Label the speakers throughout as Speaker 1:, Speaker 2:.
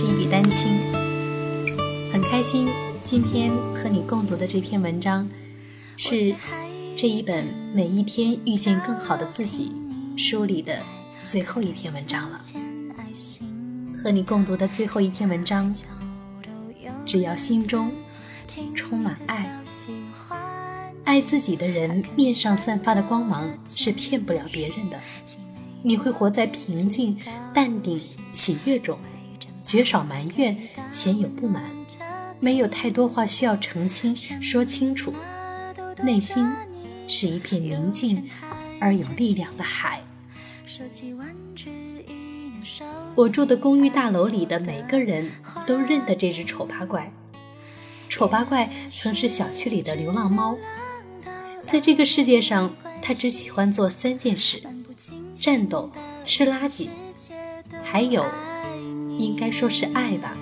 Speaker 1: 是一笔丹青，很开心今天和你共读的这篇文章，是这一本《每一天遇见更好的自己》书里的最后一篇文章了。和你共读的最后一篇文章，只要心中充满爱，爱自己的人面上散发的光芒是骗不了别人的。你会活在平静、淡定、喜悦中，绝少埋怨，鲜有不满，没有太多话需要澄清说清楚，内心是一片宁静而有力量的海。我住的公寓大楼里的每个人都认得这只丑八怪。丑八怪曾是小区里的流浪猫，在这个世界上，它只喜欢做三件事。战斗、吃垃圾，还有，应该说是爱吧。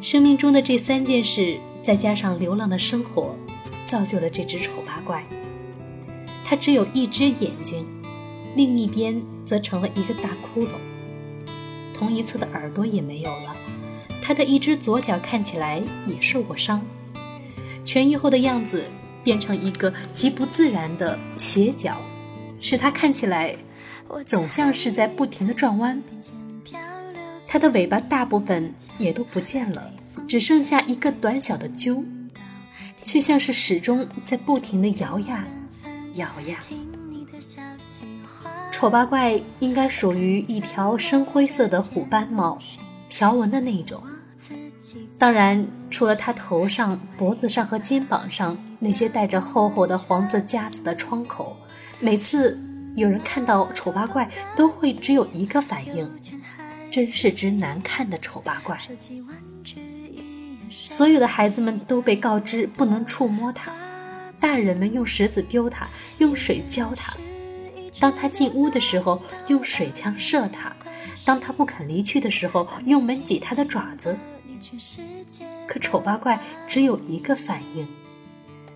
Speaker 1: 生命中的这三件事，再加上流浪的生活，造就了这只丑八怪。它只有一只眼睛，另一边则成了一个大窟窿。同一侧的耳朵也没有了。它的一只左脚看起来也受过伤，痊愈后的样子变成一个极不自然的斜角。使它看起来总像是在不停的转弯。它的尾巴大部分也都不见了，只剩下一个短小的揪，却像是始终在不停地摇呀摇呀。丑八怪应该属于一条深灰色的虎斑猫，条纹的那种。当然，除了它头上、脖子上和肩膀上那些带着厚厚的黄色夹子的窗口。每次有人看到丑八怪，都会只有一个反应：真是只难看的丑八怪。所有的孩子们都被告知不能触摸它，大人们用石子丢它，用水浇它。当他进屋的时候，用水枪射他；当他不肯离去的时候，用门挤他的爪子。可丑八怪只有一个反应：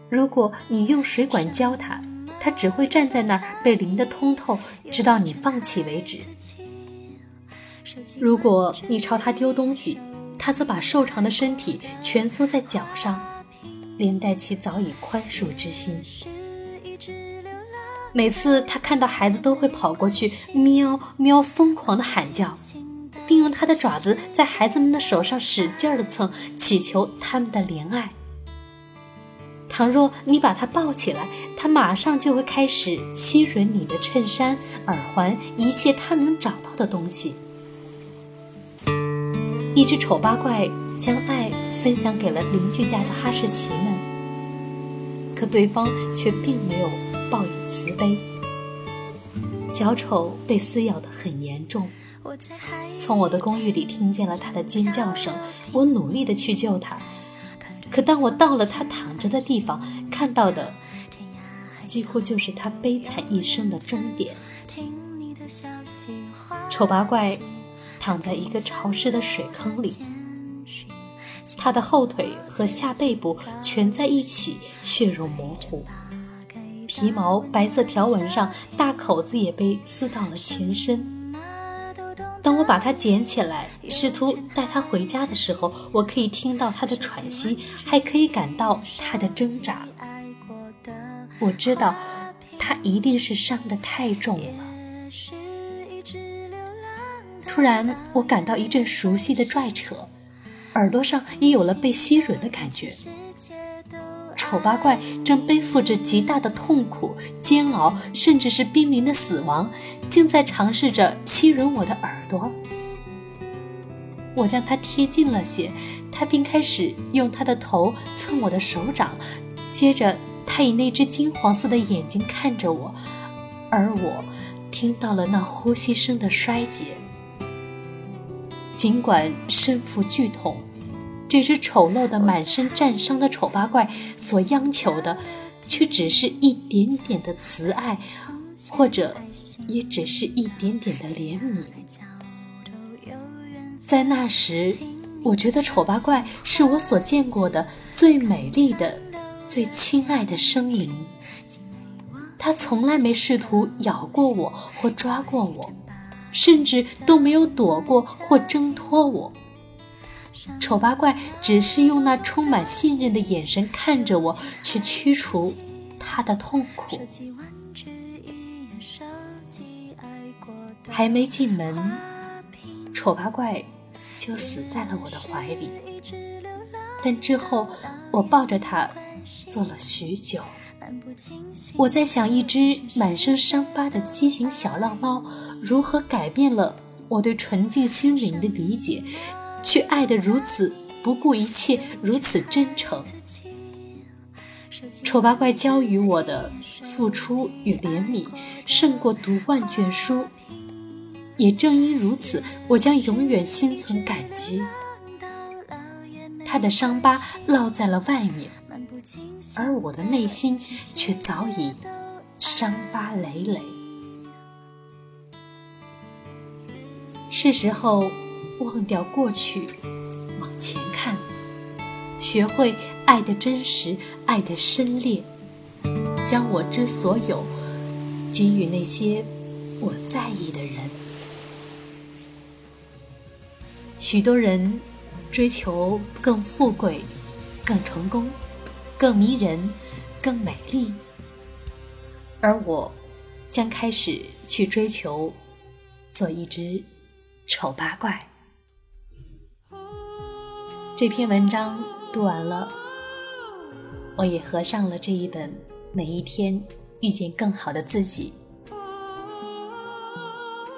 Speaker 1: 如果你用水管浇它。他只会站在那儿被淋得通透，直到你放弃为止。如果你朝他丢东西，他则把瘦长的身体蜷缩在脚上，连带其早已宽恕之心。每次他看到孩子，都会跑过去，喵喵，疯狂地喊叫，并用他的爪子在孩子们的手上使劲地蹭，祈求他们的怜爱。倘若你把他抱起来，他马上就会开始吸吮你的衬衫、耳环，一切他能找到的东西。一只丑八怪将爱分享给了邻居家的哈士奇们，可对方却并没有报以慈悲。小丑被撕咬得很严重，从我的公寓里听见了他的尖叫声，我努力地去救他。可当我到了他躺着的地方，看到的几乎就是他悲惨一生的终点。丑八怪躺在一个潮湿的水坑里，他的后腿和下背部蜷在一起，血肉模糊，皮毛白色条纹上大口子也被撕到了前身。当我把它捡起来，试图带它回家的时候，我可以听到它的喘息，还可以感到它的挣扎。我知道，它一定是伤得太重了。突然，我感到一阵熟悉的拽扯，耳朵上也有了被吸吮的感觉。丑八怪正背负着极大的痛苦、煎熬，甚至是濒临的死亡，竟在尝试着吸吮我的耳朵。我将它贴近了些，它并开始用它的头蹭我的手掌，接着它以那只金黄色的眼睛看着我，而我听到了那呼吸声的衰竭。尽管身负剧痛。这只丑陋的、满身战伤的丑八怪所央求的，却只是一点点的慈爱，或者也只是一点点的怜悯。在那时，我觉得丑八怪是我所见过的最美丽的、最亲爱的生灵。它从来没试图咬过我或抓过我，甚至都没有躲过或挣脱我。丑八怪只是用那充满信任的眼神看着我，去驱除他的痛苦。还没进门，丑八怪就死在了我的怀里。但之后，我抱着他坐了许久。我在想，一只满身伤疤的畸形小浪猫，如何改变了我对纯净心灵的理解，却爱得如此不顾一切，如此真诚。丑八怪教予我的付出与怜悯，胜过读万卷书。也正因如此，我将永远心存感激。他的伤疤烙在了外面，而我的内心却早已伤疤累累。是时候忘掉过去，往前看，学会爱的真实，爱的深烈，将我之所有给予那些我在意的人。许多人。追求更富贵、更成功、更迷人、更美丽，而我将开始去追求做一只丑八怪。这篇文章读完了，我也合上了这一本《每一天遇见更好的自己》。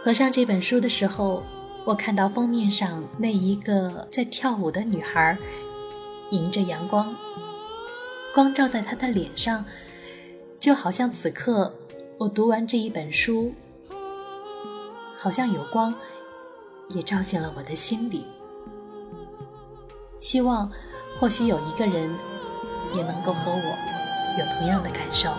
Speaker 1: 合上这本书的时候。我看到封面上那一个在跳舞的女孩，迎着阳光，光照在他的脸上，就好像此刻我读完这一本书，好像有光也照进了我的心里。希望或许有一个人也能够和我有同样的感受。